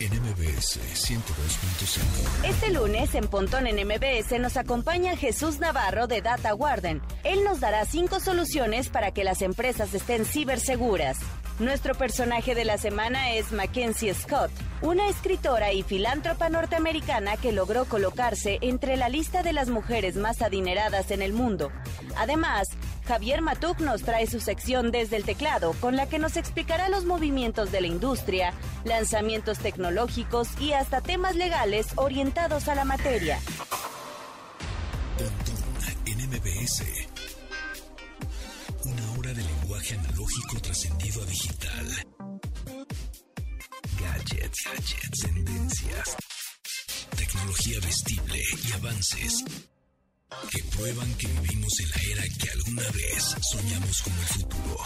en MBS 102.5. Este lunes en Pontón en MBS nos acompaña Jesús Navarro de Data Warden. Él nos dará cinco soluciones para que las empresas estén ciberseguras. Nuestro personaje de la semana es Mackenzie Scott, una escritora y filántropa norteamericana que logró colocarse entre la lista de las mujeres más adineradas en el mundo. Además, Javier Matuk nos trae su sección desde el teclado, con la que nos explicará los movimientos de la industria, lanzamientos tecnológicos y hasta temas legales orientados a la materia. en MBS. Una hora de lenguaje analógico trascendido a digital. Gadgets, gadgets, tendencias. Tecnología vestible y avances que prueban que vivimos en la era que alguna vez soñamos como el futuro.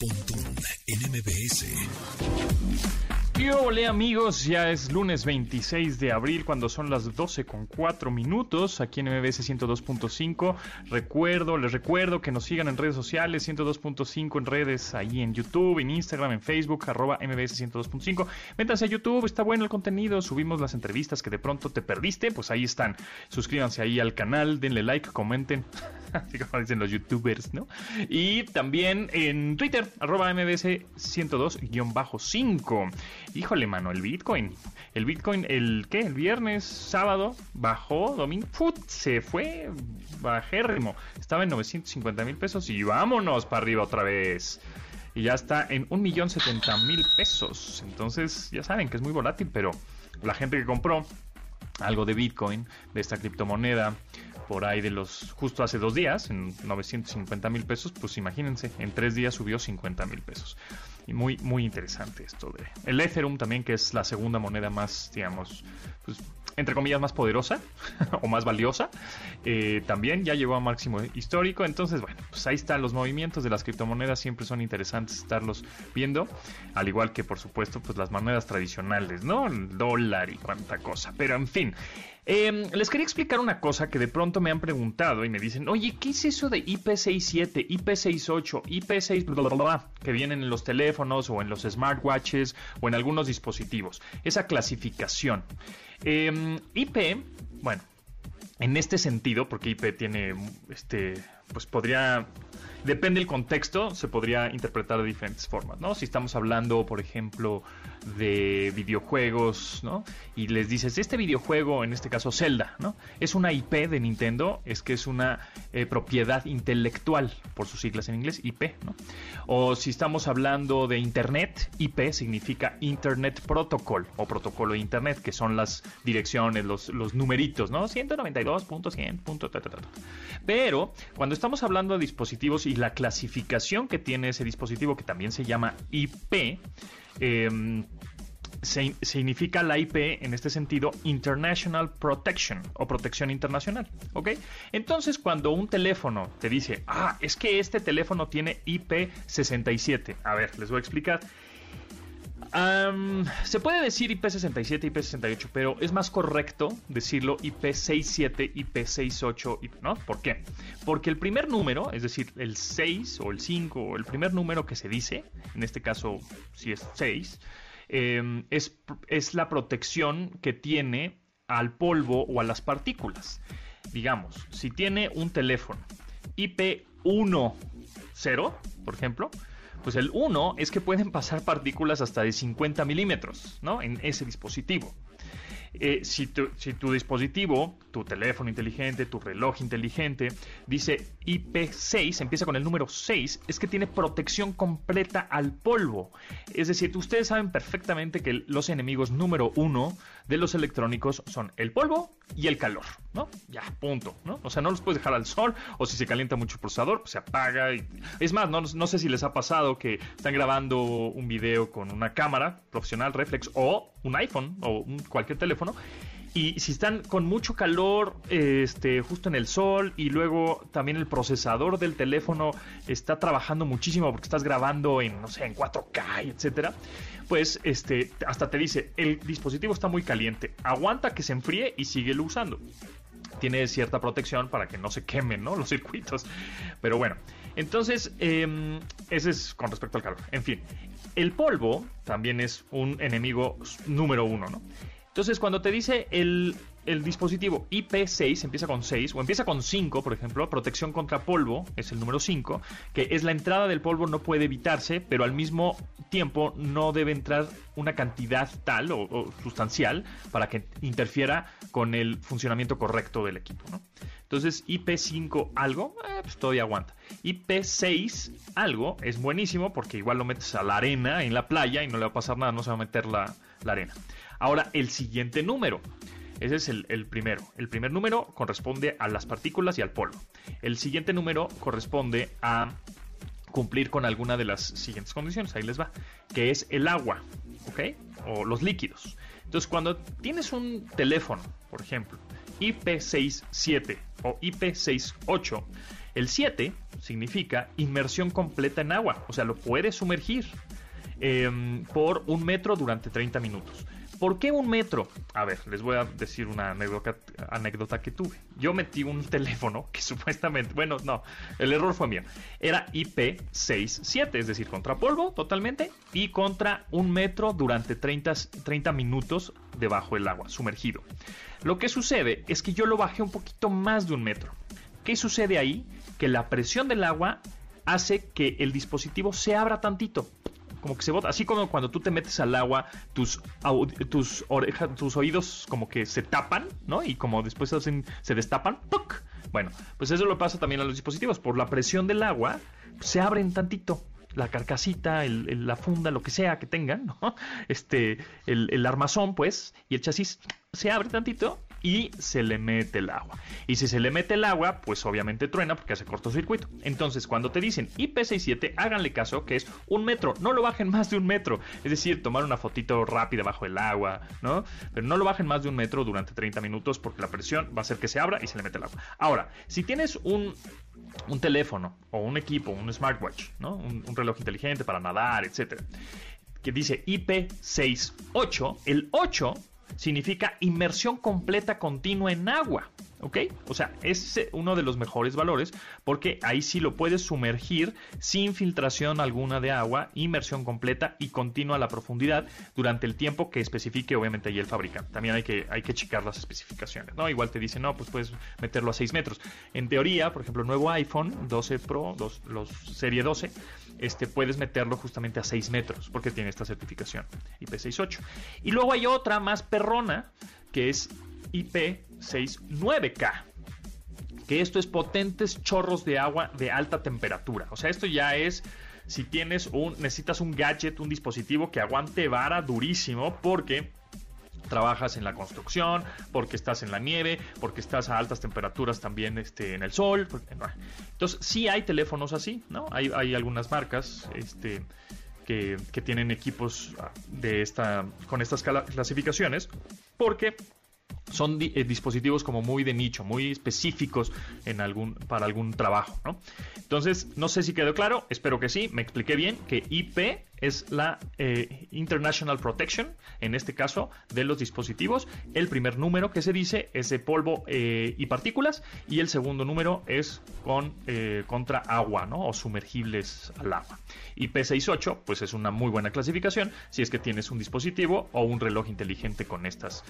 Pontón en MBS. Y hola amigos, ya es lunes 26 de abril cuando son las 12 con 4 minutos aquí en MBS 102.5. Recuerdo, les recuerdo que nos sigan en redes sociales 102.5 en redes ahí en YouTube, en Instagram, en Facebook, arroba MBS 102.5. Métanse a YouTube, está bueno el contenido, subimos las entrevistas que de pronto te perdiste, pues ahí están. Suscríbanse ahí al canal, denle like, comenten. Así como dicen los youtubers, ¿no? Y también en Twitter, arroba MBS 102-5. Híjole, mano, el Bitcoin. El Bitcoin, el ¿qué? El viernes, sábado, bajó, domingo, ¡put! se fue bajérrimo. Estaba en 950 mil pesos y vámonos para arriba otra vez. Y ya está en un millón setenta mil pesos. Entonces, ya saben que es muy volátil, pero la gente que compró algo de Bitcoin, de esta criptomoneda, por ahí de los, justo hace dos días, en 950 mil pesos, pues imagínense, en tres días subió 50 mil pesos. Y muy, muy interesante esto de... El Ethereum también, que es la segunda moneda más, digamos, pues, entre comillas, más poderosa o más valiosa, eh, también ya llegó a máximo histórico. Entonces, bueno, pues ahí están los movimientos de las criptomonedas, siempre son interesantes estarlos viendo, al igual que, por supuesto, pues las monedas tradicionales, ¿no? Dólar y cuánta cosa. Pero en fin, eh, les quería explicar una cosa que de pronto me han preguntado y me dicen, oye, ¿qué es eso de IP67, IP68, IP6, bla, bla, bla, que vienen en los teléfonos o en los smartwatches o en algunos dispositivos? Esa clasificación. Eh, IP, bueno, en este sentido, porque IP tiene, este, pues podría depende del contexto, se podría interpretar de diferentes formas, ¿no? Si estamos hablando, por ejemplo, de videojuegos, ¿no? Y les dices, este videojuego, en este caso Zelda, ¿no? Es una IP de Nintendo, es que es una eh, propiedad intelectual, por sus siglas en inglés, IP, ¿no? O si estamos hablando de Internet, IP significa Internet Protocol o protocolo de Internet, que son las direcciones, los, los numeritos, ¿no? 192.100. Pero cuando estamos hablando de dispositivos y la clasificación que tiene ese dispositivo, que también se llama IP, em, significa la IP en este sentido International Protection o protección internacional, ¿ok? Entonces cuando un teléfono te dice, ah, es que este teléfono tiene IP 67, a ver, les voy a explicar se puede decir IP67, IP68, pero es más correcto decirlo IP67, IP68, ¿no? ¿Por qué? Porque el primer número, es decir, el 6 o el 5 o el primer número que se dice, en este caso si es 6, em, es, es la protección que tiene al polvo o a las partículas. Digamos, si tiene un teléfono IP10, por ejemplo, pues el 1 es que pueden pasar partículas hasta de 50 milímetros, ¿no? En ese dispositivo. Eh, si, tu, si, tu, dispositivo, tu teléfono inteligente, tu reloj inteligente, dice IP6, empieza con el número 6, es que tiene protección completa al polvo. Es decir, ustedes saben perfectamente que los enemigos número uno de los electrónicos son el polvo y el calor, ¿no? Ya, punto, ¿no? O sea, no los puedes dejar al sol o si se calienta mucho el procesador, pues se apaga. Es más, no, no sé si les ha pasado que están grabando un video con una cámara profesional reflex o un iPhone o un, cualquier teléfono y si están con mucho calor, este, justo en el sol, y luego también el procesador del teléfono está trabajando muchísimo porque estás grabando en, no sé, en 4K, etcétera, pues este, hasta te dice, el dispositivo está muy caliente, aguanta que se enfríe y síguelo usando. Tiene cierta protección para que no se quemen, ¿no? Los circuitos. Pero bueno, Entonces, em, ese es con respecto al calor. En fin, el polvo también es un enemigo número uno, ¿no? Entonces, cuando te dice el, el dispositivo IP6 empieza con 6 o empieza con 5, por ejemplo, protección contra polvo es el número 5, que es la entrada del polvo no puede evitarse, pero al mismo tiempo no debe entrar una cantidad tal o, sustancial para que interfiera con el funcionamiento correcto del equipo. Entonces, IP5 algo, eh, pues todavía aguanta. IP6 algo es buenísimo porque igual lo metes a la arena en la playa y no le va a pasar nada, no se va a meter la, la arena. Ahora, el siguiente número. Ese es el, primero. El primer número corresponde a las partículas y al polvo. El siguiente número corresponde a cumplir con alguna de las siguientes condiciones. Ahí les va. Que es el agua, ¿ok? O los líquidos. Entonces, cuando tienes un teléfono, por ejemplo, IP67 o IP68, el 7 significa inmersión completa en agua. O sea, lo puedes sumergir em, por un metro durante 30 minutos. ¿Por qué un metro? A ver, les voy a decir una anécdota, que tuve. Yo metí un teléfono que supuestamente, bueno, no, el error fue mío. Era IP67, es decir, contra polvo totalmente y contra un metro durante 30, 30 minutos debajo del agua, sumergido. Lo que sucede es que yo lo bajé un poquito más de un metro. ¿Qué sucede ahí? Que la presión del agua hace que el dispositivo se abra tantito como que se bota, así como cuando tú te metes al agua, tus, tus orejas, tus oídos como que se tapan, ¿no? Y como después se destapan, ¡puc! Bueno, pues eso lo pasa también a los dispositivos. Por la presión del agua, se abren tantito la carcasita, la funda, lo que sea que tengan, ¿no? Este, el, el, armazón, pues, y el chasis se abre tantito y se le mete el agua. Y si se le mete el agua, pues obviamente truena porque hace cortocircuito. Entonces, cuando te dicen IP67, háganle caso que es un metro, no lo bajen más de un metro. Es decir, tomar una fotito rápida bajo el agua, ¿no? Pero no lo bajen más de un metro durante 30 minutos porque la presión va a hacer que se abra y se le mete el agua. Ahora, si tienes un un teléfono o un equipo, un smartwatch, ¿no? un, un reloj inteligente para nadar, etcétera, que dice IP68, el 8 significa inmersión completa continua en agua. ¿Ok? O sea, es uno de los mejores valores porque ahí sí lo puedes sumergir sin filtración alguna de agua, inmersión completa y continua a la profundidad durante el tiempo que especifique obviamente ahí el fabricante. También hay que, hay que checar las especificaciones, ¿no? Igual te dice, no, pues puedes meterlo a 6 metros. En teoría, por ejemplo, nuevo iPhone 12 Pro, los serie 12, este, puedes meterlo justamente a 6 metros porque tiene esta certificación IP68. Y luego hay otra más perrona que es IP69K. Que esto es potentes chorros de agua de alta temperatura. O sea, esto ya es si tienes un necesitas un gadget, un dispositivo que aguante vara durísimo porque trabajas en la construcción, porque estás en la nieve, porque estás a altas temperaturas también este, en el sol. Entonces, sí hay teléfonos así, ¿no? Hay, hay algunas marcas este, que, que, tienen equipos de esta, con estas clasificaciones, porque son eh, dispositivos como muy de nicho, muy específicos en algún, para algún trabajo, ¿no? Entonces, no sé si quedó claro, espero que sí, me expliqué bien que IP es la eh, International Protection, en este caso, de los dispositivos. El primer número que se dice es de polvo eh, y partículas y el segundo número es con, contra agua, ¿no? O sumergibles al agua. IP68, pues es una muy buena clasificación si es que tienes un dispositivo o un reloj inteligente con estas,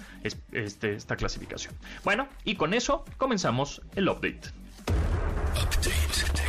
este, esta clasificación. Bueno, y con eso comenzamos el update. Update.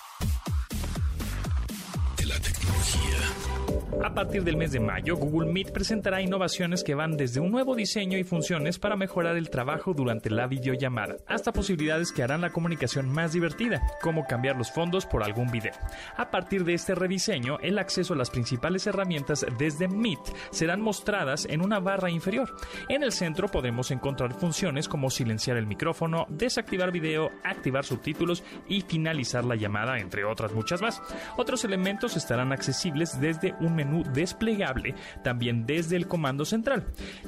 A partir del mes de mayo, Google Meet presentará innovaciones que van desde un nuevo diseño y funciones para mejorar el trabajo durante la videollamada, hasta posibilidades que harán la comunicación más divertida, como cambiar los fondos por algún video. A partir de este rediseño, el acceso a las principales herramientas desde Meet serán mostradas en una barra inferior. En el centro podemos encontrar funciones como silenciar el micrófono, desactivar video, activar subtítulos y finalizar la llamada, entre otras muchas más. Otros elementos estarán accesibles desde un menú desplegable también desde el comando central.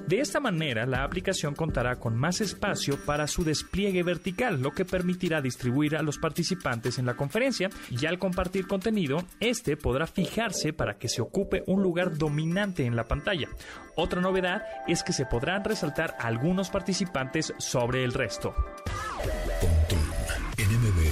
De esta manera, la aplicación contará con más espacio para su despliegue vertical, lo que permitirá distribuir a los participantes en la conferencia y al compartir contenido, este podrá fijarse para que se ocupe un lugar dominante en la pantalla. Otra novedad es que se podrán resaltar algunos participantes sobre el resto.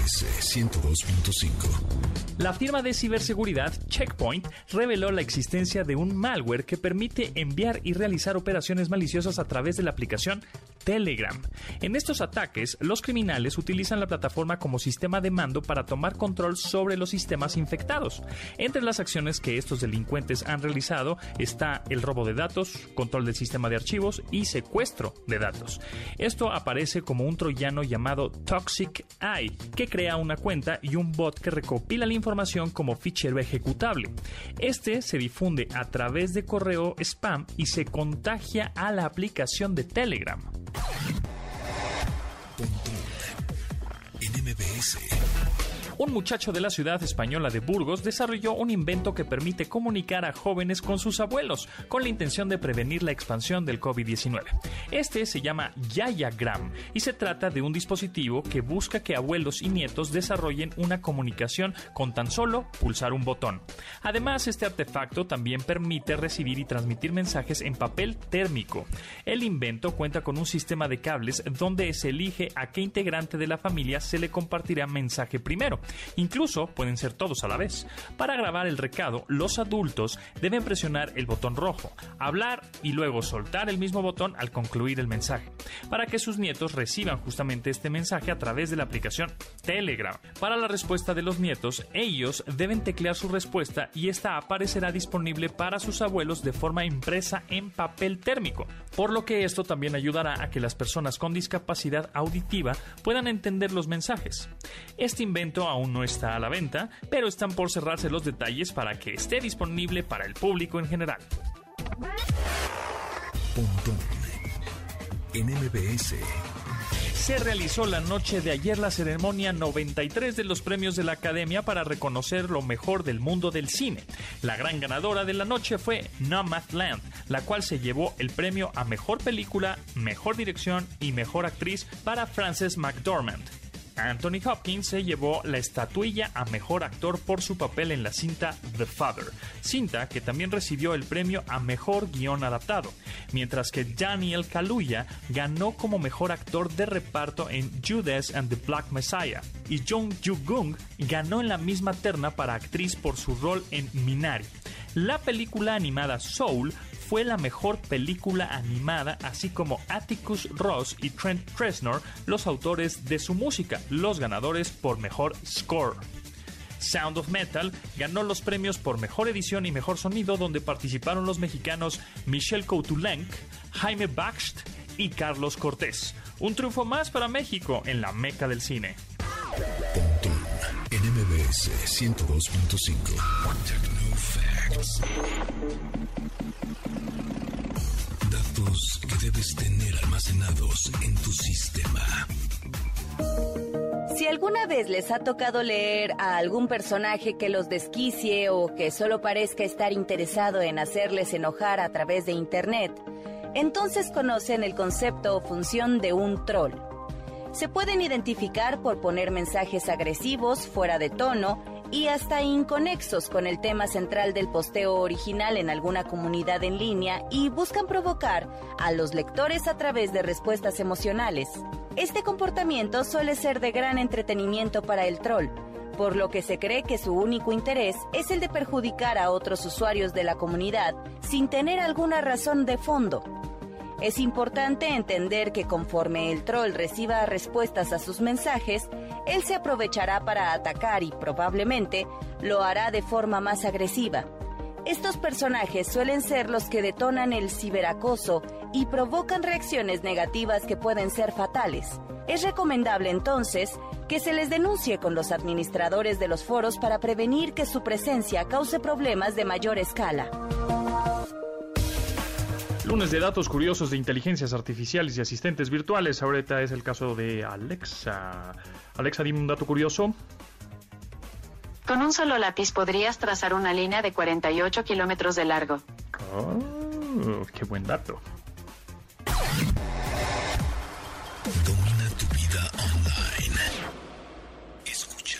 NMBS 102.5 la firma de ciberseguridad Checkpoint reveló la existencia de un malware que permite enviar y realizar operaciones maliciosas a través de la aplicación Telegram. En estos ataques, los criminales utilizan la plataforma como sistema de mando para tomar control sobre los sistemas infectados. Entre las acciones que estos delincuentes han realizado está el robo de datos, control del sistema de archivos y secuestro de datos. Esto aparece como un troyano llamado Toxic Eye, que crea una cuenta y un bot que recopila la información como fichero ejecutable. Este se difunde a través de correo spam y se contagia a la aplicación de Telegram. Un muchacho de la ciudad española de Burgos desarrolló un invento que permite comunicar a jóvenes con sus abuelos, con la intención de prevenir la expansión del COVID-19. Este se llama Yayagram y se trata de un dispositivo que busca que abuelos y nietos desarrollen una comunicación con tan solo pulsar un botón. Además, este artefacto también permite recibir y transmitir mensajes en papel térmico. El invento cuenta con un sistema de cables donde se elige a qué integrante de la familia se le compartirá mensaje primero Incluso pueden ser todos a la vez. Para grabar el recado, los adultos deben presionar el botón rojo, hablar y luego soltar el mismo botón al concluir el mensaje, para que sus nietos reciban justamente este mensaje a través de la aplicación Telegram. Para la respuesta de los nietos, ellos deben teclear su respuesta y esta aparecerá disponible para sus abuelos de forma impresa en papel térmico, por lo que esto también ayudará a que las personas con discapacidad auditiva puedan entender los mensajes. Este invento aún no está a la venta, pero están por cerrarse los detalles para que esté disponible para el público en general. Se realizó la noche de ayer la ceremonia 93 de los premios de la Academia para reconocer lo mejor del mundo del cine. La gran ganadora de la noche fue Nomadland, la cual se llevó el premio a mejor película, mejor dirección y mejor actriz para Frances McDormand. Anthony Hopkins se llevó la estatuilla a mejor actor por su papel en la cinta The Father, cinta que también recibió el premio a mejor guion adaptado, mientras que Daniel Kaluuya ganó como mejor actor de reparto en Judas and the Black Messiah, y Jung Joo-gung ganó en la misma terna para actriz por su rol en Minari. La película animada Soul fue la mejor película animada, así como Atticus Ross y Trent Reznor, los autores de su música, los ganadores por mejor score. Sound of Metal ganó los premios por mejor edición y mejor sonido, donde participaron los mexicanos Michel Coutulenc, Jaime Baxt y Carlos Cortés. Un triunfo más para México en la meca del cine. NMBS 102.5 debes tener almacenados en tu sistema. Si alguna vez les ha tocado leer a algún personaje que los desquicie o que solo parezca estar interesado en hacerles enojar a través de Internet, entonces conocen el concepto o función de un troll. Se pueden identificar por poner mensajes agresivos, fuera de tono y hasta inconexos con el tema central del posteo original en alguna comunidad en línea y buscan provocar a los lectores a través de respuestas emocionales. Este comportamiento suele ser de gran entretenimiento para el troll, por lo que se cree que su único interés es el de perjudicar a otros usuarios de la comunidad sin tener alguna razón de fondo. Es importante entender que conforme el troll reciba respuestas a sus mensajes, él se aprovechará para atacar y probablemente lo hará de forma más agresiva. Estos personajes suelen ser los que detonan el ciberacoso y provocan reacciones negativas que pueden ser fatales. Es recomendable entonces que se les denuncie con los administradores de los foros para prevenir que su presencia cause problemas de mayor escala. Lunes de datos curiosos de inteligencias artificiales y asistentes virtuales. Ahorita es el caso de Alexa. Alexa, dime un dato curioso. Con un solo lápiz podrías trazar una línea de 48 kilómetros de largo. Oh, qué buen dato. Domina tu vida online. Escucha.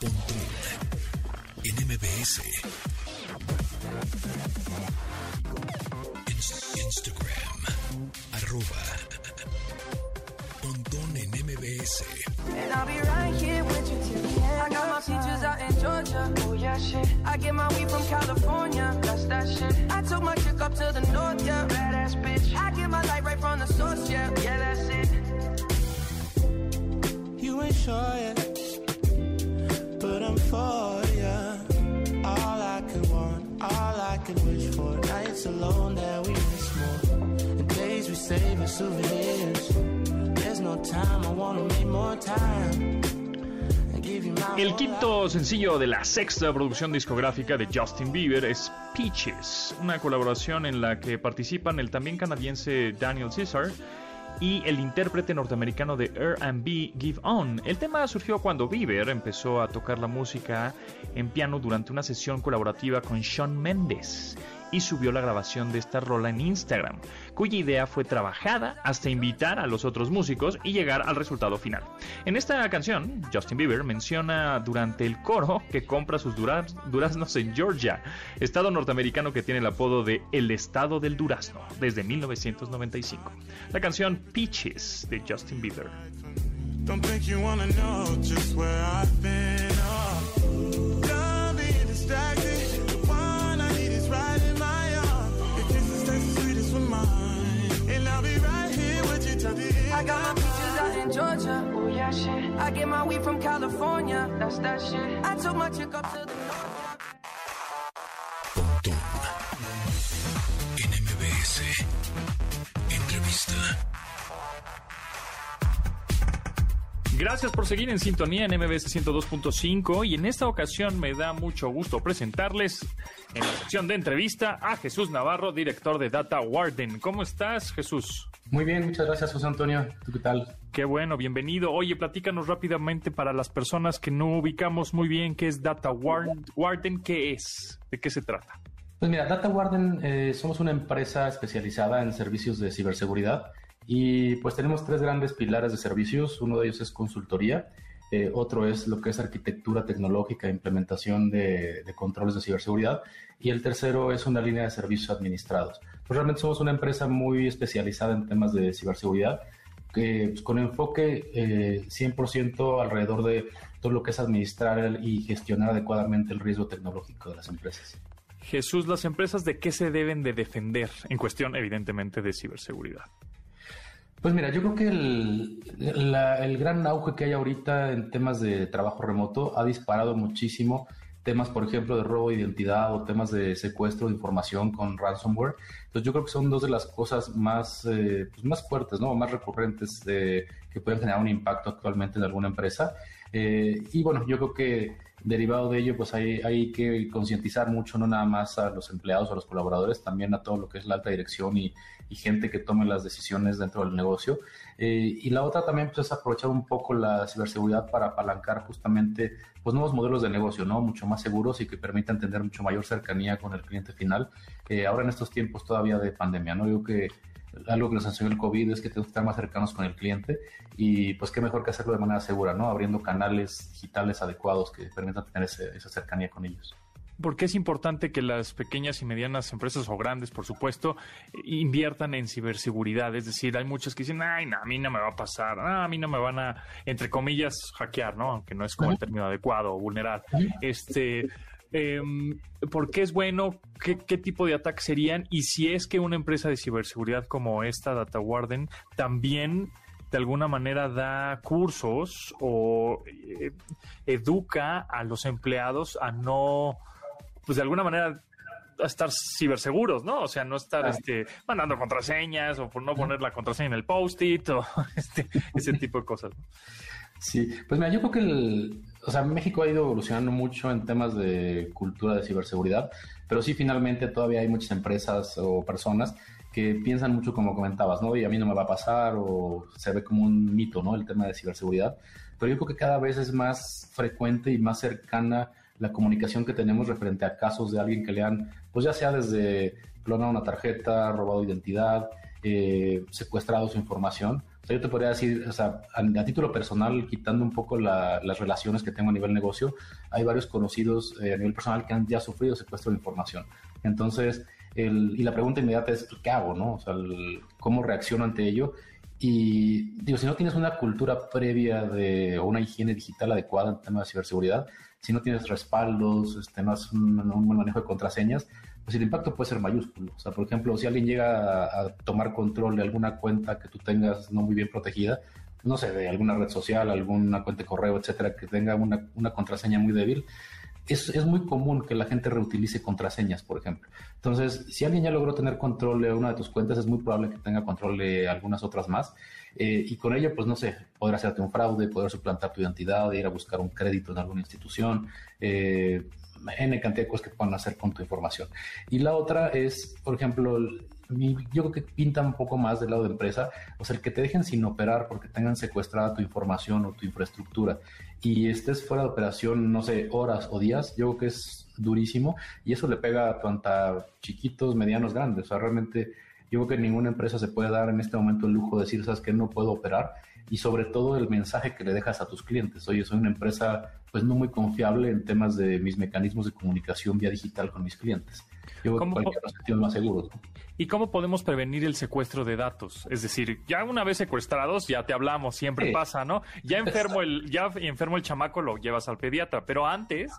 Pontón en MBS. En MBS. And I'll be right here with you till the end. I got my peaches out in Georgia. Oh yeah, shit. I get my weed from California. That's that shit. I took my chick up to the north, yeah. Badass bitch. I get my light right from the source, yeah. Yeah, that's it. You ain't sure yet, but I'm for ya. All I could want, all I could wish for. Nights alone that we miss more. And days we save as souvenirs. There's no time, I wanna make more time. And give you my El quinto sencillo de la sexta producción discográfica de Justin Bieber es Peaches, una colaboración en la que participan el también canadiense Daniel Caesar y el intérprete norteamericano de R&B Give On. El tema surgió cuando Bieber empezó a tocar la música en piano durante una sesión colaborativa con Shawn Mendes y subió la grabación de esta rola en Instagram, cuya idea fue trabajada hasta invitar a los otros músicos y llegar al resultado final. En esta canción, Justin Bieber menciona durante el coro que compra sus duraz- duraznos en Georgia, estado norteamericano que tiene el apodo de El Estado del Durazno desde 1995. La canción Peaches de Justin Bieber. Here with you till the end. I got my peaches out in Georgia. Oh yeah, shit. I get my weed from California. That's that shit. I took my chick up to the Gracias por seguir en sintonía en MBS 102.5 y en esta ocasión me da mucho gusto presentarles en la sección de entrevista a Jesús Navarro, director de Data Warden. ¿Cómo estás, Jesús? Muy bien, muchas gracias, José Antonio. ¿Tú qué tal? Qué bueno, bienvenido. Oye, platícanos rápidamente para las personas que no ubicamos muy bien qué es Data Warden, Warden ¿qué es? ¿De qué se trata? Pues mira, Data Warden eh, somos una empresa especializada en servicios de ciberseguridad y pues tenemos tres grandes pilares de servicios. Uno de ellos es consultoría, eh, otro es lo que es arquitectura tecnológica implementación de, controles de ciberseguridad y el tercero es una línea de servicios administrados. Pues realmente somos una empresa muy especializada en temas de ciberseguridad que, pues, con enfoque eh, 100% alrededor de todo lo que es administrar y gestionar adecuadamente el riesgo tecnológico de las empresas. Jesús, las empresas de qué se deben de defender en cuestión, evidentemente, de ciberseguridad. Pues mira, yo creo que el, el gran auge que hay ahorita en temas de trabajo remoto ha disparado muchísimo temas, por ejemplo, de robo de identidad o temas de secuestro de información con ransomware. Entonces yo creo que son dos de las cosas más, eh, pues más fuertes, ¿no? Más recurrentes de- que pueden generar un impacto actualmente en alguna empresa. Eh, y bueno, yo creo que derivado de ello, pues hay, hay que concientizar mucho, no nada más a los empleados o a los colaboradores, también a todo lo que es la alta dirección y, gente que tome las decisiones dentro del negocio. Eh, y la otra también pues, es aprovechar un poco la ciberseguridad para apalancar justamente pues, nuevos modelos de negocio, ¿no? Mucho más seguros y que permitan tener mucho mayor cercanía con el cliente final. Eh, ahora en estos tiempos todavía de pandemia, ¿no? Yo creo que algo que nos enseñó el COVID es que tenemos que estar más cercanos con el cliente y pues qué mejor que hacerlo de manera segura, ¿no? Abriendo canales digitales adecuados que permitan tener ese- esa cercanía con ellos. ¿Por qué es importante que las pequeñas y medianas empresas o grandes, por supuesto, inviertan en ciberseguridad? Es decir, hay muchas que dicen, ay, no, a mí no me va a pasar, a mí no me van a, entre comillas, hackear, ¿no? Aunque no es como el término adecuado o vulnerar. Este, em, ¿Por qué es bueno? ¿Qué, ¿Qué tipo de ataques serían? Y si es que una empresa de ciberseguridad como esta, Data Warden, también de alguna manera da cursos o eh, educa a los empleados a no, pues de alguna manera a estar ciberseguros, ¿no? O sea, no estar este, mandando contraseñas o por no poner la contraseña en el post-it o este, ese tipo de cosas. ¿no? Sí, pues mira, yo creo que el, o sea, México ha ido evolucionando mucho en temas de cultura de ciberseguridad, pero sí finalmente todavía hay muchas empresas o personas que piensan mucho como comentabas, ¿no? Y a mí no me va a pasar o se ve como un mito, ¿no? El tema de ciberseguridad. pero yo creo que cada vez es más frecuente y más cercana la comunicación que tenemos referente a casos de alguien que le han, pues ya sea desde clonado una tarjeta, robado identidad, eh, secuestrado su información. O sea, yo te podría decir, o sea, a, título personal, quitando un poco las relaciones que tengo a nivel negocio, hay varios conocidos eh, a nivel personal que han ya sufrido secuestro de información. Entonces, el, y la pregunta inmediata es, ¿qué hago? No? O sea, ¿cómo reacciono ante ello? Y digo, si no tienes una cultura previa de o una higiene digital adecuada en tema de ciberseguridad, si no tienes respaldos, este, no haces un, un buen manejo de contraseñas, pues el impacto puede ser mayúsculo. O sea, por ejemplo, si alguien llega a, tomar control de alguna cuenta que tú tengas no muy bien protegida, no sé, de alguna red social, alguna cuenta de correo, etcétera, que tenga una, una contraseña muy débil, es, es, muy común que la gente reutilice contraseñas, por ejemplo. Entonces, si alguien ya logró tener control de una de tus cuentas, es muy probable que tenga control de algunas otras más. Eh, y con ello, pues no sé, poder hacerte un fraude, poder suplantar tu identidad, ir a buscar un crédito en alguna institución, eh, N cantidad de cosas que puedan hacer con tu información. Y la otra es, por ejemplo, yo creo que pinta un poco más del lado de empresa, o sea, el que te dejen sin operar porque tengan secuestrada tu información o tu infraestructura y estés fuera de operación, no sé, horas o días, yo creo que es durísimo y eso le pega tanto a chiquitos, medianos, grandes. O sea, realmente yo creo que ninguna empresa se puede dar en este momento el lujo de decir, sabes que no puedo operar y sobre todo el mensaje que le dejas a tus clientes. Oye, soy una empresa pues no muy confiable en temas de mis mecanismos de comunicación vía digital con mis clientes. Yo creo que sentidos más seguros. ¿Y cómo podemos prevenir el secuestro de datos? Es decir, ya una vez secuestrados, ya te hablamos, siempre pasa, ¿no? Ya enfermo el, ya enfermo el chamaco, lo llevas al pediatra, pero antes,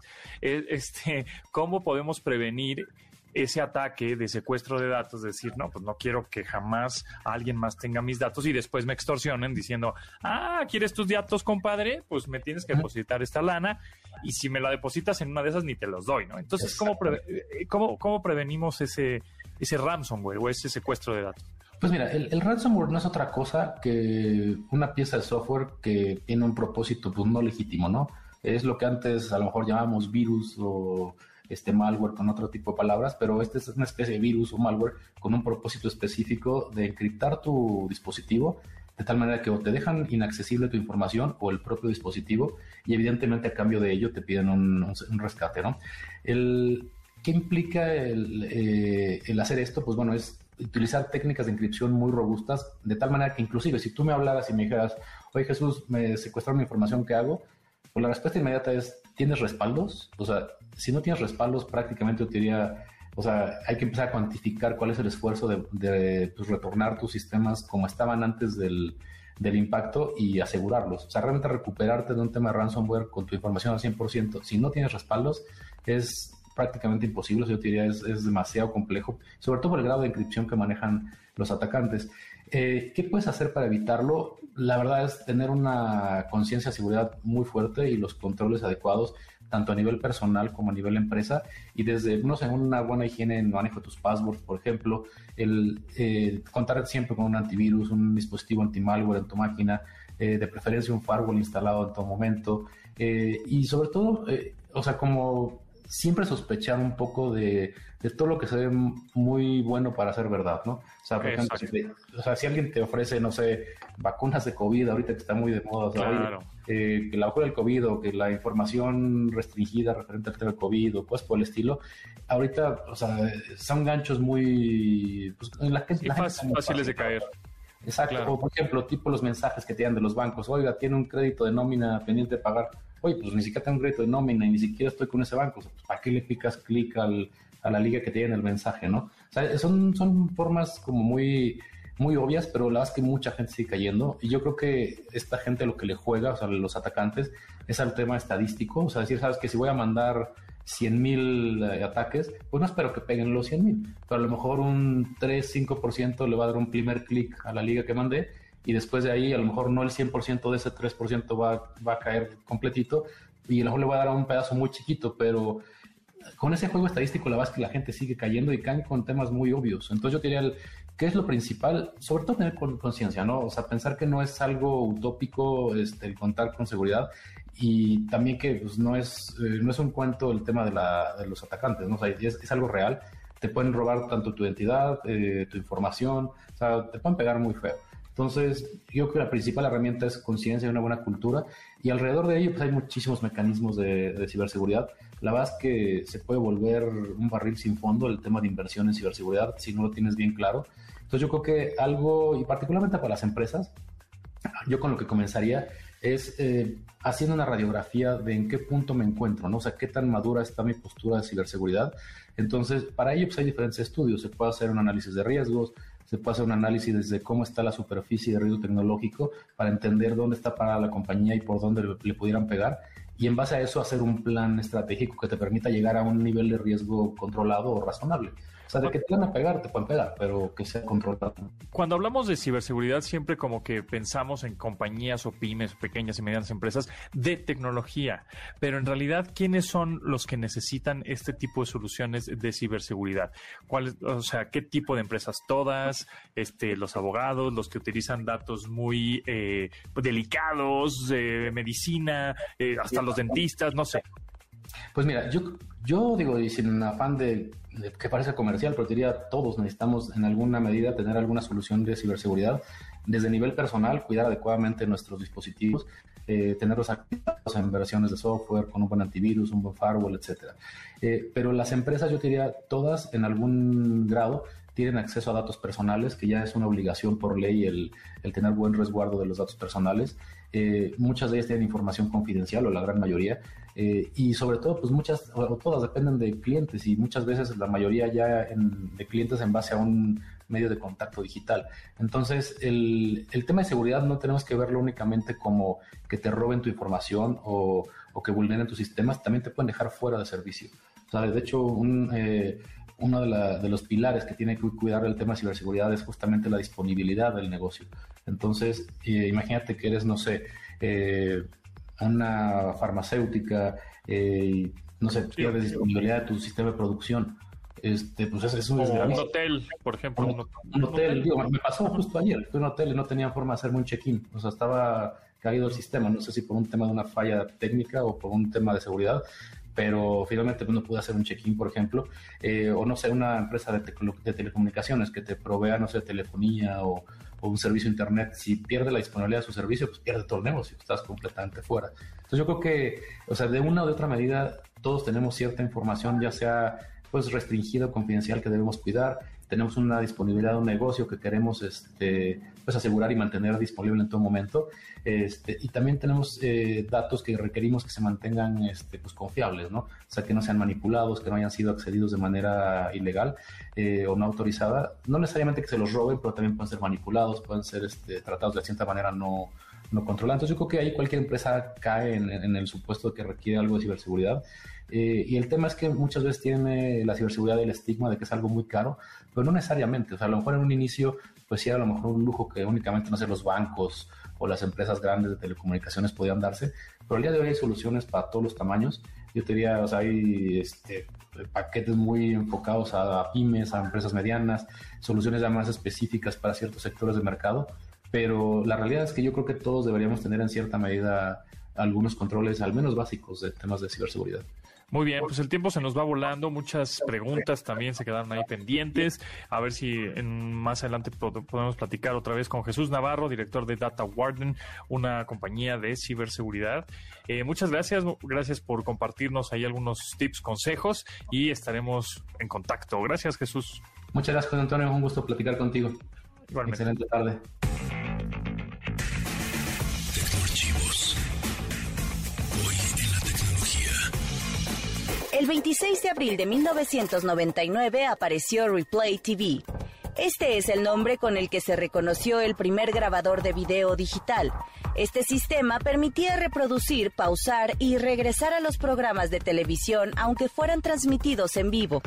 eh, este, ¿cómo podemos prevenir ese ataque de secuestro de datos, decir, no, pues no quiero que jamás alguien más tenga mis datos y después me extorsionen diciendo, ah, ¿quieres tus datos, compadre? Pues me tienes que depositar esta lana y si me la depositas en una de esas ni te los doy, ¿no? Entonces, ¿cómo, eh, cómo, cómo prevenimos ese, ese ransomware o ese secuestro de datos? Pues mira, el, el, ransomware no es otra cosa que una pieza de software que tiene un propósito pues no legítimo, ¿no? Es lo que antes a lo mejor llamamos virus o este malware con otro tipo de palabras, pero este es una especie de virus o malware con un propósito específico de encriptar tu dispositivo de tal manera que o te dejan inaccesible tu información o el propio dispositivo y evidentemente a cambio de ello te piden un, rescate, ¿no? El, ¿Qué implica el, eh, el, hacer esto? Pues bueno, es utilizar técnicas de encripción muy robustas, de tal manera que inclusive si tú me hablaras y me dijeras, oye Jesús, me secuestraron mi información, ¿qué hago? Pues la respuesta inmediata es, ¿tienes respaldos? O sea, si no tienes respaldos, prácticamente te diría, o sea, hay que empezar a cuantificar cuál es el esfuerzo de, pues, retornar tus sistemas como estaban antes del, impacto y asegurarlos. O sea, realmente recuperarte de un tema de ransomware con tu información al 100%, si no tienes respaldos, es prácticamente imposible, yo te diría, es, es demasiado complejo, sobre todo por el grado de encripción que manejan los atacantes. Eh, ¿Qué puedes hacer para evitarlo? La verdad es tener una conciencia de seguridad muy fuerte y los controles adecuados tanto a nivel personal como a nivel empresa, y desde, no sé, una buena higiene en manejo de tus passwords, por ejemplo, el eh, contar siempre con un antivirus, un dispositivo anti-malware en tu máquina, eh, de preferencia un firewall instalado en todo momento, eh, y sobre todo, o sea, como siempre sospechar un poco de, todo lo que se ve muy bueno para ser verdad, ¿no? O sea, por ejemplo, si, alguien te ofrece, no sé, vacunas de COVID, ahorita que está muy de moda, o sea, eh, que la vacuna del COVID o que la información restringida referente al tema del COVID o cosas por el estilo, ahorita, o sea, son ganchos muy... Pues, la, fáciles de caer. Exacto, o por ejemplo, tipo los mensajes que te dan de los bancos, oiga, tiene un crédito de nómina pendiente de pagar oye, pues ni siquiera tengo un crédito de nómina y ni siquiera estoy con ese banco. Pues, ¿Para qué le picas clic a la liga que tiene el mensaje, no? O sea, son, son formas como muy, muy obvias, pero la verdad es que mucha gente sigue cayendo. Y yo creo que esta gente lo que le juega, o sea, los atacantes, es al tema estadístico. O sea, decir, sabes que si voy a mandar 100 mil eh, ataques, pues no espero que peguen los 100 mil, pero a lo mejor un 3-5% le va a dar un primer clic a la liga que mandé y después de ahí a lo mejor no el 100% de ese 3% va, va a caer completito y a lo mejor le va a dar un pedazo muy chiquito, pero con ese juego estadístico la verdad es que la gente sigue cayendo y caen con temas muy obvios. Entonces yo diría, ¿qué es lo principal? Sobre todo tener conciencia, ¿no? O sea, pensar que no es algo utópico este, el contar con seguridad y también que pues, no, es, eh, no es un cuento el tema de, la, de los atacantes, ¿no? O sea, es, es, algo real. Te pueden robar tanto tu identidad, eh, tu información, o sea, te pueden pegar muy feo. Entonces, yo creo que la principal herramienta es conciencia y una buena cultura y alrededor de ello pues, hay muchísimos mecanismos de, ciberseguridad. La verdad es que se puede volver un barril sin fondo el tema de inversión en ciberseguridad si no lo tienes bien claro. Entonces, yo creo que algo, y particularmente para las empresas, yo con lo que comenzaría es eh, haciendo una radiografía de en qué punto me encuentro, ¿no? O sea, qué tan madura está mi postura de ciberseguridad. Entonces, para ello pues, hay diferentes estudios. Se puede hacer un análisis de riesgos, se puede hacer un análisis desde cómo está la superficie de riesgo tecnológico para entender dónde está parada la compañía y por dónde le, pudieran pegar. Y en base a eso hacer un plan estratégico que te permita llegar a un nivel de riesgo controlado o razonable sea, de que te van a pegar, te pueden pegar, pero que sea controlado. Cuando hablamos de ciberseguridad, siempre como que pensamos en compañías o pymes, pequeñas y medianas empresas de tecnología, pero en realidad, ¿quiénes son los que necesitan este tipo de soluciones de ciberseguridad? ¿Cuál, o sea, qué tipo de empresas? Todas, este, los abogados, los que utilizan datos muy eh, delicados, de medicina, eh, hasta los dentistas, no sé. Pues mira, yo, digo, y sin afán de, que parezca comercial, pero diría todos necesitamos en alguna medida tener alguna solución de ciberseguridad. Desde nivel personal, cuidar adecuadamente nuestros dispositivos, eh, tenerlos activados en versiones de software, con un buen antivirus, un buen firewall, etcétera. Eh, pero las empresas, yo diría, todas en algún grado tienen acceso a datos personales, que ya es una obligación por ley el tener buen resguardo de los datos personales. Eh, muchas de ellas tienen información confidencial, o la gran mayoría, eh, y sobre todo, pues muchas, o todas dependen de clientes, y muchas veces la mayoría ya de clientes en base a un medio de contacto digital. Entonces, el, el, tema de seguridad no tenemos que verlo únicamente como que te roben tu información o, o que vulneren tus sistemas, también te pueden dejar fuera de servicio. Sea, de hecho, un... Eh, uno de, los pilares que tiene que cuidar el tema de ciberseguridad es justamente la disponibilidad del negocio. Entonces, eh, imagínate que eres, no sé, eh, una farmacéutica, eh, no sé, pierdes disponibilidad de tu sistema de producción. Este, pues es, un, un hotel, por ejemplo. Un, hotel, digo, me pasó justo ayer, fui a un hotel y no tenía forma de hacerme un check-in, o sea, estaba caído el sistema, no sé si por un tema de una falla técnica o por un tema de seguridad, pero finalmente pues, no pude hacer un check-in, por ejemplo, eh, o no sé, una empresa de, telecomunicaciones que te provea, no sé, telefonía o, un servicio internet, si pierde la disponibilidad de su servicio, pues pierde todo el negocio, estás completamente fuera. Entonces yo creo que, o sea, de una u otra medida, todos tenemos cierta información, ya sea pues restringida o confidencial que debemos cuidar, tenemos una disponibilidad de un negocio que queremos este, pues asegurar y mantener disponible en todo momento. Este, y también tenemos eh, datos que requerimos que se mantengan este, pues, confiables, ¿no? O sea, que no sean manipulados, que no hayan sido accedidos de manera ilegal eh, o no autorizada. No necesariamente que se los roben, pero también pueden ser manipulados, pueden ser este, tratados de cierta manera no, no controlada. Entonces yo creo que ahí cualquier empresa cae en, en, el supuesto de que requiere algo de ciberseguridad. Eh, y el tema es que muchas veces tiene la ciberseguridad el estigma de que es algo muy caro, pero no necesariamente. O sea, a lo mejor en un inicio, pues sí a lo mejor un lujo que únicamente, no sé, los bancos o las empresas grandes de telecomunicaciones podían darse, pero al día de hoy hay soluciones para todos los tamaños. Yo te diría, o sea, hay este, paquetes muy enfocados a, pymes, a empresas medianas, soluciones ya más específicas para ciertos sectores de mercado, pero la realidad es que yo creo que todos deberíamos tener en cierta medida algunos controles, al menos básicos, de temas de ciberseguridad. Muy bien, pues el tiempo se nos va volando, muchas preguntas también se quedaron ahí pendientes. A ver si en, más adelante podemos platicar otra vez con Jesús Navarro, director de Data Warden, una compañía de ciberseguridad. Eh, muchas gracias, gracias por compartirnos ahí algunos tips, consejos y estaremos en contacto. Gracias, Jesús. Muchas gracias, Antonio. Un gusto platicar contigo. Excelente tarde. El 26 de abril de 1999 apareció Replay TV. Este es el nombre con el que se reconoció el primer grabador de video digital. Este sistema permitía reproducir, pausar y regresar a los programas de televisión aunque fueran transmitidos en vivo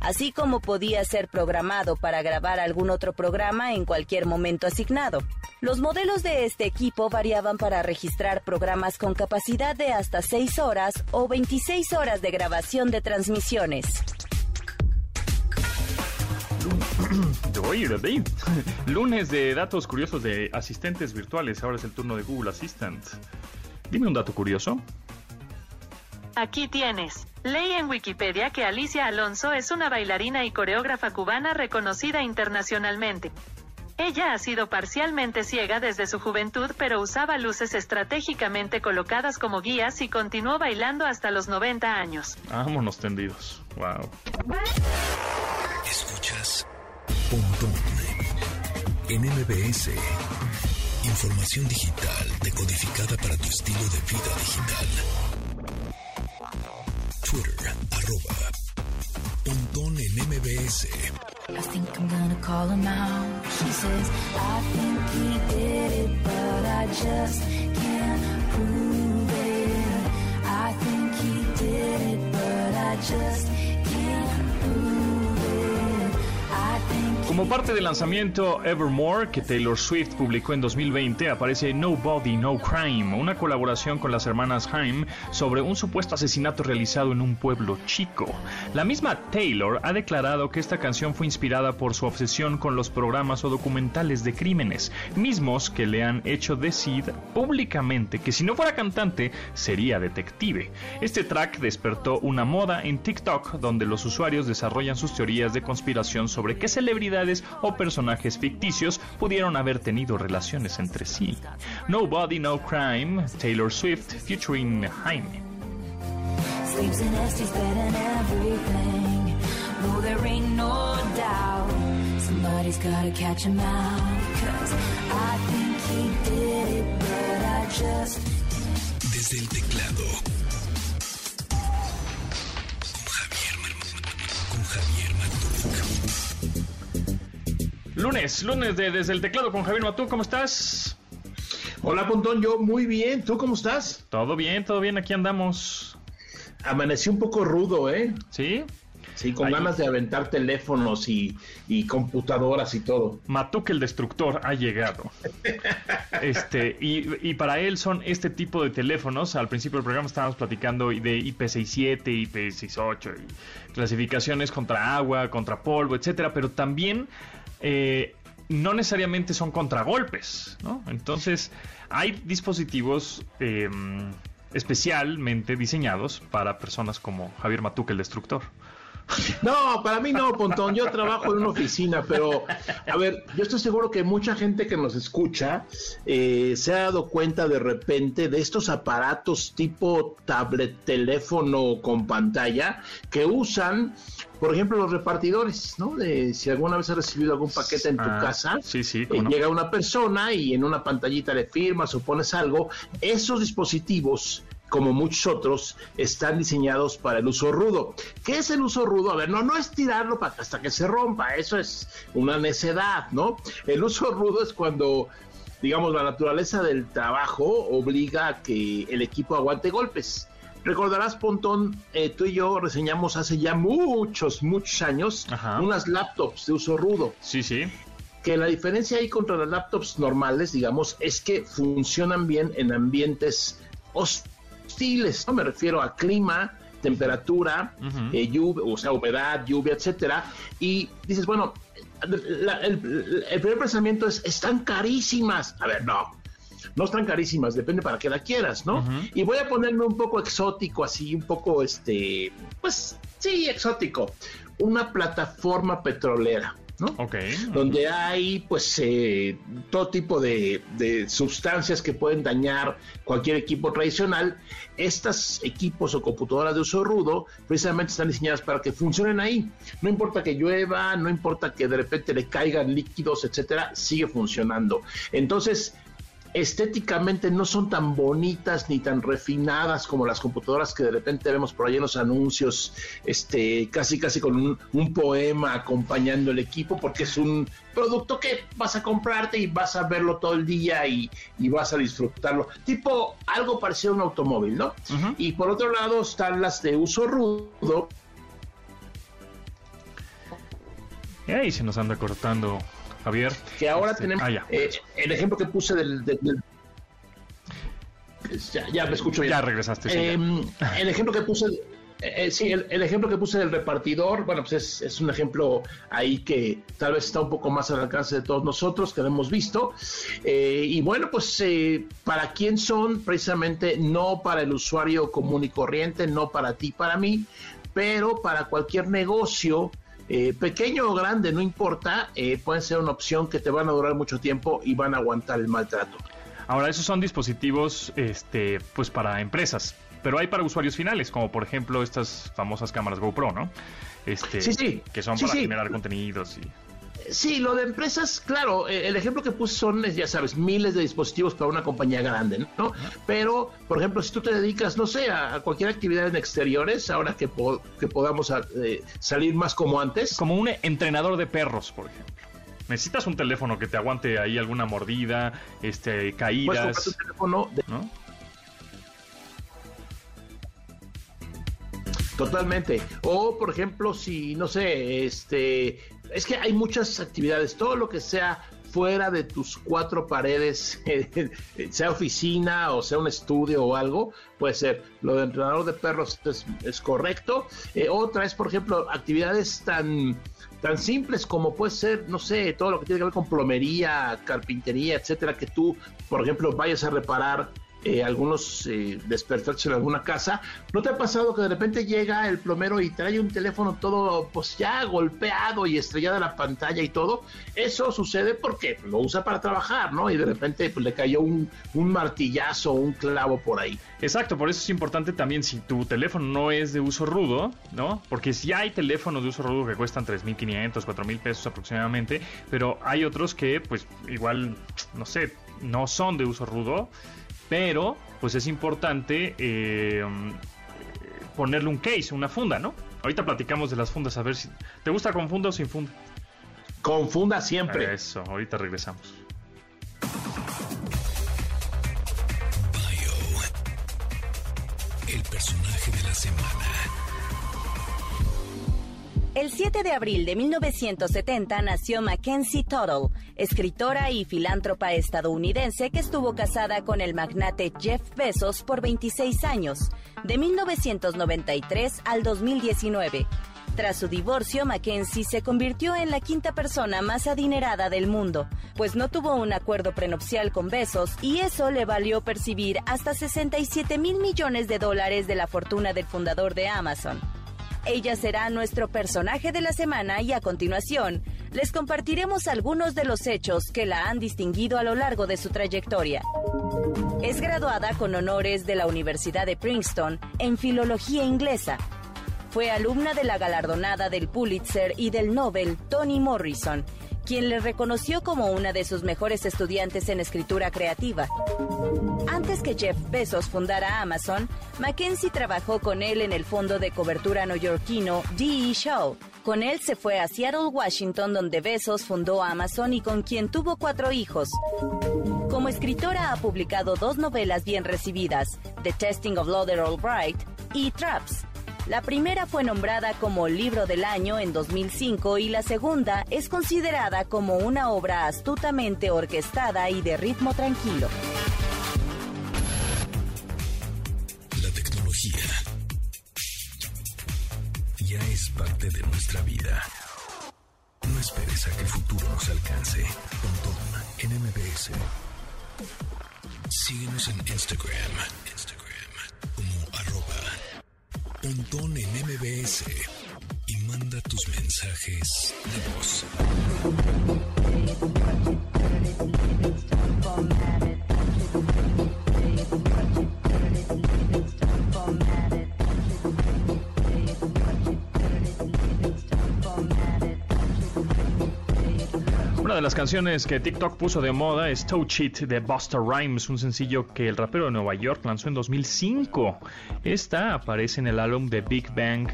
así como podía ser programado para grabar algún otro programa en cualquier momento asignado. Los modelos de este equipo variaban para registrar programas con capacidad de hasta 6 horas o 26 horas de grabación de transmisiones. Lunes de datos curiosos de asistentes virtuales. Ahora es el turno de Google Assistant. Dime un dato curioso. Aquí tienes. Leí en Wikipedia que Alicia Alonso es una bailarina y coreógrafa cubana reconocida internacionalmente. Ella ha sido parcialmente ciega desde su juventud, pero usaba luces estratégicamente colocadas como guías y continuó bailando hasta los 90 años. Vámonos tendidos. Wow. Escuchas Pontón en MBS. Información digital decodificada para tu estilo de vida digital. Twitter, arroba Pontón en MBS. I think I'm gonna call him out. She says, I think he did it, but I just can't prove it. I think he did it, but I just Como parte del lanzamiento Evermore que Taylor Swift publicó en 2020, aparece Nobody, No Crime, una colaboración con las hermanas Haim sobre un supuesto asesinato realizado en un pueblo chico. La misma Taylor ha declarado que esta canción fue inspirada por su obsesión con los programas o documentales de crímenes, mismos que le han hecho decir públicamente que si no fuera cantante sería detective. Este track despertó una moda en TikTok donde los usuarios desarrollan sus teorías de conspiración sobre qué o personajes ficticios pudieron haber tenido relaciones entre sí. Nobody, No Crime, Taylor Swift featuring Jaime. sleeps in Estes Lunes, lunes de Desde el Teclado con Javier Matú, ¿cómo estás? Hola, Pontón, yo muy bien. ¿Tú cómo estás? Todo bien, todo bien, aquí andamos. Amanecí un poco rudo, ¿eh? ¿Sí? Sí, con ganas de aventar teléfonos y, y computadoras y todo. Matuk el Destructor ha llegado. Este, y, y para él son este tipo de teléfonos. Al principio del programa estábamos platicando de IP67, IP68, y clasificaciones contra agua, contra polvo, etcétera, pero también eh, no necesariamente son contragolpes, ¿no? Entonces, hay dispositivos eh, especialmente diseñados para personas como Javier Matuk el Destructor. No, para mí no, Pontón. Yo trabajo en una oficina, pero a ver, yo estoy seguro que mucha gente que nos escucha eh, se ha dado cuenta de repente de estos aparatos tipo tablet, teléfono con pantalla que usan, por ejemplo, los repartidores, ¿no? De si alguna vez has recibido algún paquete en tu Ah, casa, sí, sí, eh, no. llega una persona y en una pantallita le firmas o pones algo. Esos dispositivos como muchos otros, están diseñados para el uso rudo. ¿Qué es el uso rudo? A ver, no, no es tirarlo para hasta que se rompa, eso es una necedad, ¿no? El uso rudo es cuando, digamos, la naturaleza del trabajo obliga a que el equipo aguante golpes. Recordarás, Pontón, eh, tú y yo reseñamos hace ya muchos, muchos años Ajá. unas laptops de uso rudo Sí, sí. que la diferencia ahí contra las laptops normales, digamos, es que funcionan bien en ambientes hostiles, ¿no? Me refiero a clima, temperatura, eh, lluvia, o sea, humedad, lluvia, etcétera. Y dices, bueno, la- el, el primer pensamiento es, están carísimas. A ver, no. No están carísimas, depende para qué la quieras, ¿no? Y voy a ponerme un poco exótico, así, un poco, este, pues sí, exótico. Una plataforma petrolera, ¿no? Donde hay pues eh, todo tipo de, de sustancias que pueden dañar cualquier equipo tradicional. Estos equipos o computadoras de uso rudo precisamente están diseñadas para que funcionen ahí. No importa que llueva, no importa que de repente le caigan líquidos, etcétera, sigue funcionando. Entonces, estéticamente no son tan bonitas ni tan refinadas como las computadoras que de repente vemos por ahí en los anuncios, este, casi casi con un, un poema acompañando el equipo, porque es un producto que vas a comprarte y vas a verlo todo el día y, y vas a disfrutarlo. Tipo algo parecido a un automóvil, ¿no? Y por otro lado están las de uso rudo, Y ahí se nos anda cortando, Javier. que ahora Este, tenemos ah, eh, el ejemplo que puse del... del- del- ya, ya me escucho bien. Ya regresaste. sí, ya. Em, el ejemplo que puse, eh, eh, sí, el, el ejemplo que puse del repartidor, bueno, pues es, es un ejemplo ahí que tal vez está un poco más al alcance de todos nosotros, que lo hemos visto. Eh, y bueno, pues eh, para quién son, precisamente no para el usuario común y corriente, no para ti, para mí, pero para cualquier negocio eh, pequeño o grande, no importa, eh, pueden ser una opción que te van a durar mucho tiempo y van a aguantar el maltrato. Ahora, esos son dispositivos este, pues para empresas, pero hay para usuarios finales, como por ejemplo estas famosas cámaras GoPro, ¿no? Este, Sí, sí. Que son Sí, para generar contenidos y... Sí, lo de empresas, claro, eh, el ejemplo que puse son, ya sabes, miles de dispositivos para una compañía grande, ¿no? Pero, por ejemplo, si tú te dedicas, no sé, a, cualquier actividad en exteriores, ahora que, po- que podamos a- eh, salir más como antes. Como un entrenador de perros, por ejemplo. Necesitas un teléfono que te aguante ahí alguna mordida, este, Puedes caídas, un teléfono de- ¿no? Totalmente. O, por ejemplo, si, no sé, este, es que hay muchas actividades, todo lo que sea fuera de tus cuatro paredes, sea oficina o sea un estudio o algo, puede ser. Lo de entrenador de perros es, correcto. Eh, otra es, por ejemplo, actividades tan tan simples como puede ser, no sé, todo lo que tiene que ver con plomería, carpintería, etcétera, que tú, por ejemplo, vayas a reparar eh, algunos eh, desperfectos en alguna casa. ¿No te ha pasado que de repente llega el plomero y trae un teléfono todo, pues ya golpeado y estrellada la pantalla y todo? Eso sucede porque lo usa para trabajar, ¿no? Y de repente pues, le cayó un, un martillazo un clavo por ahí. Exacto, por eso es importante también si tu teléfono no es de uso rudo, ¿no? Porque si hay teléfonos de uso rudo que cuestan 3.500, 4.000 pesos aproximadamente, pero hay otros que pues igual, no sé, no son de uso rudo, pero pues es importante eh, ponerle un case, una funda, ¿no? Ahorita platicamos de las fundas, a ver si... ¿Te gusta con funda o sin funda? Confunda siempre. Eso, ahorita regresamos. El personaje de la semana. El 7 de abril de 1970 nació Mackenzie Tuttle, escritora y filántropa estadounidense que estuvo casada con el magnate Jeff Bezos por 26 años, de 1993 al 2019. Tras su divorcio, Mackenzie se convirtió en la quinta persona más adinerada del mundo, pues no tuvo un acuerdo prenupcial con Bezos y eso le valió percibir hasta 67 mil millones de dólares de la fortuna del fundador de Amazon. Ella será nuestro personaje de la semana y a continuación les compartiremos algunos de los hechos que la han distinguido a lo largo de su trayectoria. Es graduada con honores de la Universidad de Princeton en Filología Inglesa. Fue alumna de la galardonada del Pulitzer y del Nobel Toni Morrison, quien le reconoció como una de sus mejores estudiantes en escritura creativa. Antes que Jeff Bezos fundara Amazon, Mackenzie trabajó con él en el fondo de cobertura neoyorquino D.E. Shaw. Con él se fue a Seattle, Washington, donde Bezos fundó Amazon y con quien tuvo cuatro hijos. Como escritora ha publicado dos novelas bien recibidas, The Testing of Lauder Albright y Traps. La primera fue nombrada como Libro del Año en 2005 y la segunda es considerada como una obra astutamente orquestada y de ritmo tranquilo. La tecnología ya es parte de nuestra vida. No esperes a que el futuro nos alcance. Pontón en MBS. Síguenos en Instagram. Pontón en MBS. Y manda tus mensajes de voz. Las canciones que TikTok puso de moda es Touch It de Busta Rhymes, un sencillo que el rapero de Nueva York lanzó en 2005. Esta aparece en el álbum de Big Bang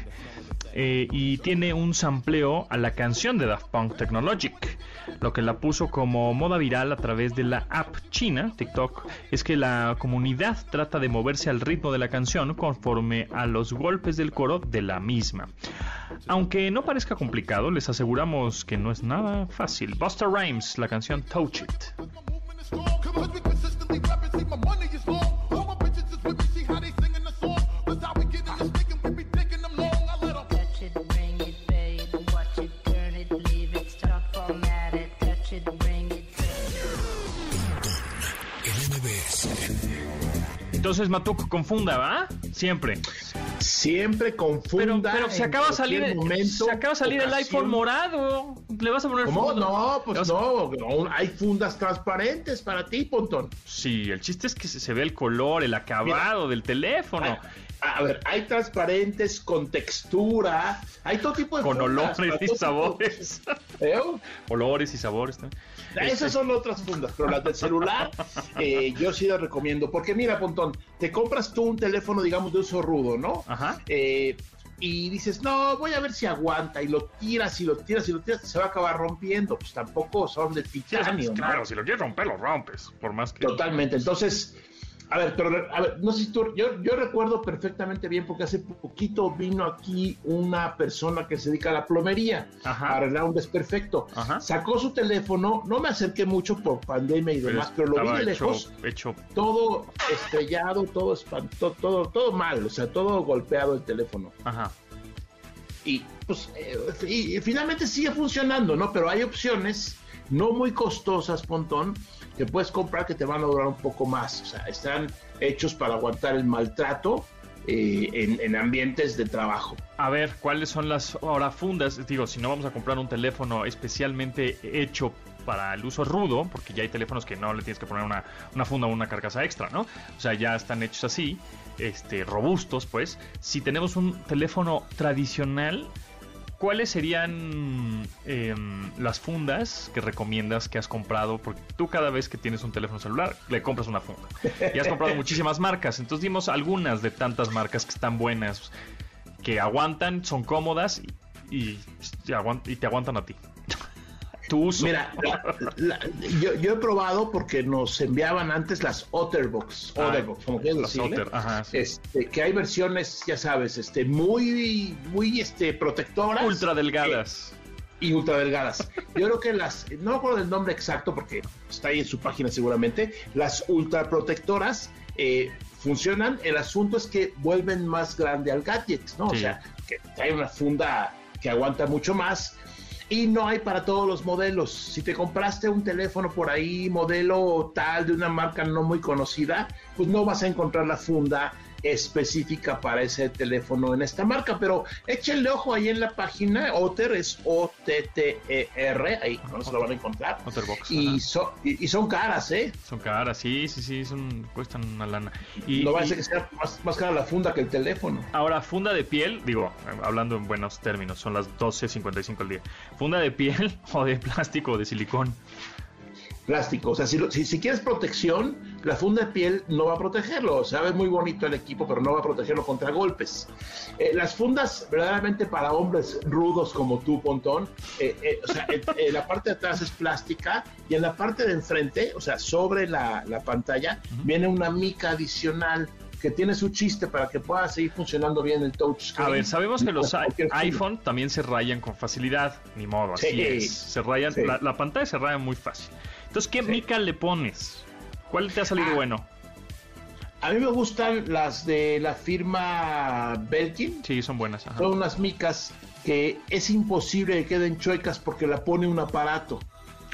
eh, y tiene un sampleo a la canción de Daft Punk Technologic. Lo que la puso como moda viral a través de la app china, TikTok, es que la comunidad trata de moverse al ritmo de la canción conforme a los golpes del coro de la misma. Aunque no parezca complicado, les aseguramos que no es nada fácil. Busta Rhymes, la canción Touch It. Entonces, Matuk, confunda, ¿va? Siempre. Siempre Pero, confunda. pero se en acaba de salir, momento, se acaba de salir el iPhone morado. Le vas a poner ¿Cómo? funda? No, pues no. Hay fundas transparentes para ti, Pontón. Sí, el chiste es que se se ve el color, el acabado del teléfono. A, a ver, hay transparentes con textura. Hay todo tipo de Con fundas, olores y sabores. ¿Eh? Olores y sabores. ¿no? Esas son otras fundas, pero las del celular eh, yo sí las recomiendo. Porque mira, Pontón, te compras tú un teléfono, digamos, de uso rudo, ¿no? Ajá. Eh, y dices, no, voy a ver si aguanta. Y lo tiras y lo tiras y lo tiras, se va a acabar rompiendo. Pues tampoco son de titanio. Claro, si lo quieres romper, lo rompes. Por más que. Totalmente. Entonces, a ver, pero a ver, no sé si tú, yo, yo recuerdo perfectamente bien porque hace poquito vino aquí una persona que se dedica a la plomería, Ajá. a arreglar un desperfecto. Ajá. Sacó su teléfono, no me acerqué mucho por pandemia y demás, pero, lo vi de hecho, lejos, hecho todo estrellado, todo espanto, todo, todo mal, o sea, todo golpeado el teléfono. Ajá. Y pues, eh, y, y finalmente sigue funcionando, ¿no? Pero hay opciones no muy costosas, Pontón, que puedes comprar que te van a durar un poco más. O sea, están hechos para aguantar el maltrato eh, en, en ambientes de trabajo. A ver, ¿cuáles son las ahora fundas? Digo, si no vamos a comprar un teléfono especialmente hecho para el uso rudo, porque ya hay teléfonos que no le tienes que poner una, una funda o una carcasa extra, ¿no? O sea, ya están hechos así, este, robustos, pues. Si tenemos un teléfono tradicional, ¿cuáles serían em, las fundas que recomiendas que has comprado? Porque tú cada vez que tienes un teléfono celular, le compras una funda. Y has comprado muchísimas marcas. Entonces dimos algunas de tantas marcas que están buenas, que aguantan, son cómodas y, y te aguantan a ti. Tu uso. Mira, la- la- yo, yo he probado porque nos enviaban antes las Otterbox, Ah, Otterbox, como quieras decirle. Otter, ajá, sí. este, que hay versiones, ya sabes, este, muy, muy, este, protectoras. ultra delgadas. y ultra delgadas. Yo creo que las, no me acuerdo del nombre exacto porque está ahí en su página seguramente, las ultra protectoras eh, funcionan, el asunto es que vuelven más grande al gadget, ¿no? O sea, que hay una funda que aguanta mucho más. Y no hay para todos los modelos. Si te compraste un teléfono por ahí, modelo tal de una marca no muy conocida, pues no vas a encontrar la funda específica para ese teléfono en esta marca, pero échenle ojo ahí en la página, Otter es O-T-T-E-R, ahí no se lo van a encontrar. Otterbox, Y, so- y, y son caras, ¿eh? Son caras, sí, sí, sí, son, cuestan una lana. Y, no va a ser que sea más, más cara la funda que el teléfono. Ahora, funda de piel, digo, hablando en buenos términos, son las 12.55 al día. Funda de piel o de plástico o de silicón. Plástico, o sea, si, lo- si, si quieres protección, la funda de piel no va a protegerlo. O sea, es muy bonito el equipo, pero no va a protegerlo contra golpes. Eh, las fundas, verdaderamente para hombres rudos como tú, Pontón, eh, eh, o sea, la parte de atrás es plástica y en la parte de enfrente, o sea, sobre la, la pantalla, viene una mica adicional que tiene su chiste para que pueda seguir funcionando bien el touchscreen. A ver, sabemos que los iPhone también se rayan con facilidad. Ni modo, así Sí. es. Se rayan, Sí. la, la pantalla se raya muy fácil. Entonces, ¿qué Sí. mica le pones? ¿Cuál te ha salido Ah. bueno? A mí me gustan las de la firma Belkin. Sí, son buenas. ajá. Son unas micas que es imposible que queden chuecas porque la pone un aparato.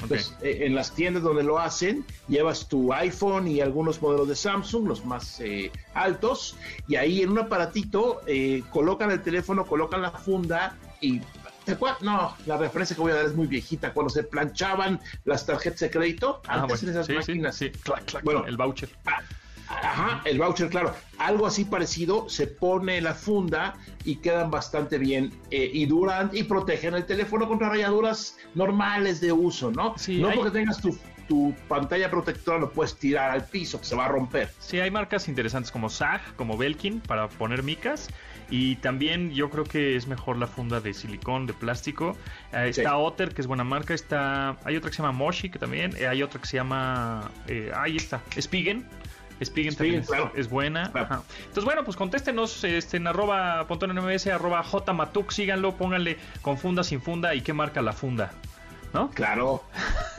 Entonces, eh, en las tiendas donde lo hacen, llevas tu iPhone y algunos modelos de Samsung, los más eh, altos, y ahí en un aparatito eh, colocan el teléfono, colocan la funda y... ¿te acuerdas? No, la referencia que voy a dar es muy viejita. Cuando se planchaban las tarjetas de crédito, Ah, antes en bueno, esas sí, sí, máquinas. sí. Clac, clac, Bueno. el voucher. Ah, Ajá, el voucher, claro. Algo así parecido, se pone la funda y quedan bastante bien eh, y duran y protegen el teléfono contra rayaduras normales de uso, ¿no? Sí, no hay- porque tengas tu, tu pantalla protectora lo puedes tirar al piso, que se va a romper. Sí, hay marcas interesantes como SAG, como Belkin, para poner micas. Y también yo creo que es mejor la funda de silicón, de plástico. Eh, Sí. Está Otter, que es buena marca. Está, hay otra que se llama Moshi, que también. eh, hay otra que se llama. eh, ahí está, Spigen. Spigen, también es, claro. es buena. Claro. Ajá. Entonces, bueno, pues contéstenos este, en arroba MBS, arroba jmatuk. Síganlo, pónganle con funda, sin funda y qué marca la funda. ¿No? Claro.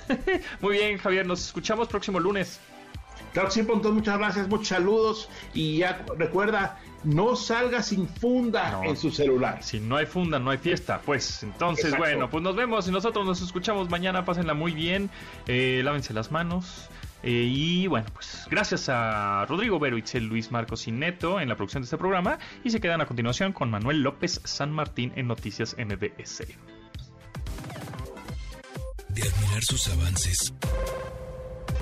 Muy bien, Javier. Nos escuchamos próximo lunes. Claro que sí, Pontón, muchas gracias, muchos saludos y ya recuerda, no salga sin funda No. en su celular. Si no hay funda, no hay fiesta. Pues entonces, Exacto. bueno, pues nos vemos y nosotros nos escuchamos mañana. Pásenla muy bien. Eh, lávense las manos. Eh, y bueno, pues gracias a Rodrigo Vero, Itzel, Luis Marcos y Neto en la producción de este programa. Y se quedan a continuación con Manuel López San Martín en Noticias MBS. De admirar sus avances,